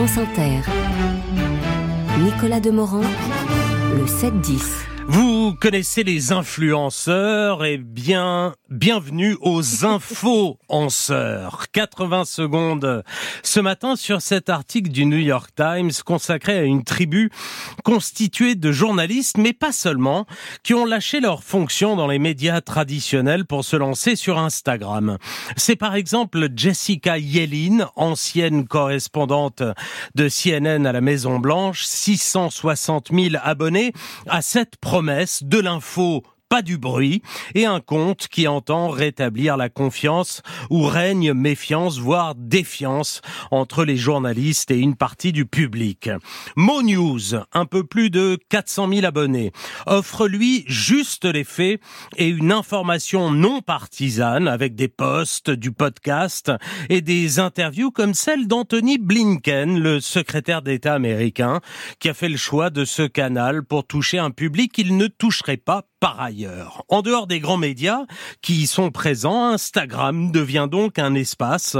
France Inter. Nicolas Demorand, le 7-10. Vous connaissez les influenceurs et bien bienvenue aux influenceurs. 80 secondes ce matin sur cet article du New York Times consacré à une tribu constituée de journalistes, mais pas seulement, qui ont lâché leur fonction dans les médias traditionnels pour se lancer sur Instagram. C'est par exemple Jessica Yellin, ancienne correspondante de CNN à la Maison Blanche, 660 000 abonnés, à cette promesse de l'info pas du bruit, et un compte qui entend rétablir la confiance où règne méfiance, voire défiance entre les journalistes et une partie du public. Mo News, un peu plus de 400 000 abonnés, offre lui juste les faits et une information non partisane avec des posts, du podcast et des interviews comme celle d'Anthony Blinken, le secrétaire d'État américain, qui a fait le choix de ce canal pour toucher un public qu'il ne toucherait pas par ailleurs. En dehors des grands médias qui y sont présents, Instagram devient donc un espace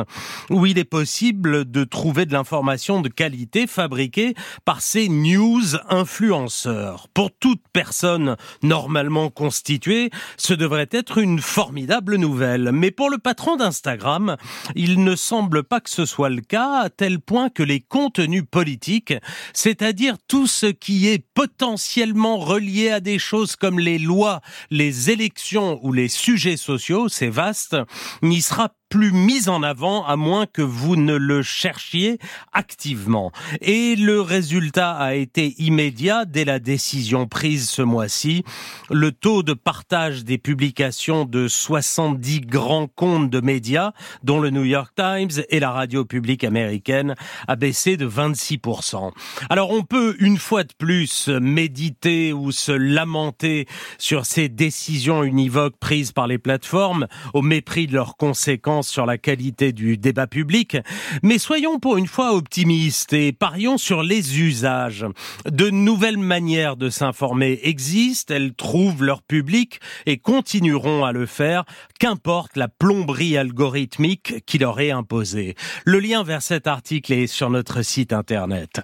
où il est possible de trouver de l'information de qualité fabriquée par ces news influenceurs. Pour toute personne normalement constituée, ce devrait être une formidable nouvelle. Mais pour le patron d'Instagram, il ne semble pas que ce soit le cas, à tel point que les contenus politiques, c'est-à-dire tout ce qui est potentiellement relié à des choses comme les loi, les élections ou les sujets sociaux, c'est vaste, n'y sera plus mis en avant à moins que vous ne le cherchiez activement. Et le résultat a été immédiat dès la décision prise ce mois-ci. Le taux de partage des publications de 70 grands comptes de médias, dont le New York Times et la radio publique américaine, a baissé de 26%. Alors on peut une fois de plus méditer ou se lamenter sur ces décisions univoques prises par les plateformes au mépris de leurs conséquences sur la qualité du débat public, mais soyons pour une fois optimistes et parions sur les usages. De nouvelles manières de s'informer existent, elles trouvent leur public et continueront à le faire, qu'importe la plomberie algorithmique qui leur est imposée. Le lien vers cet article est sur notre site internet.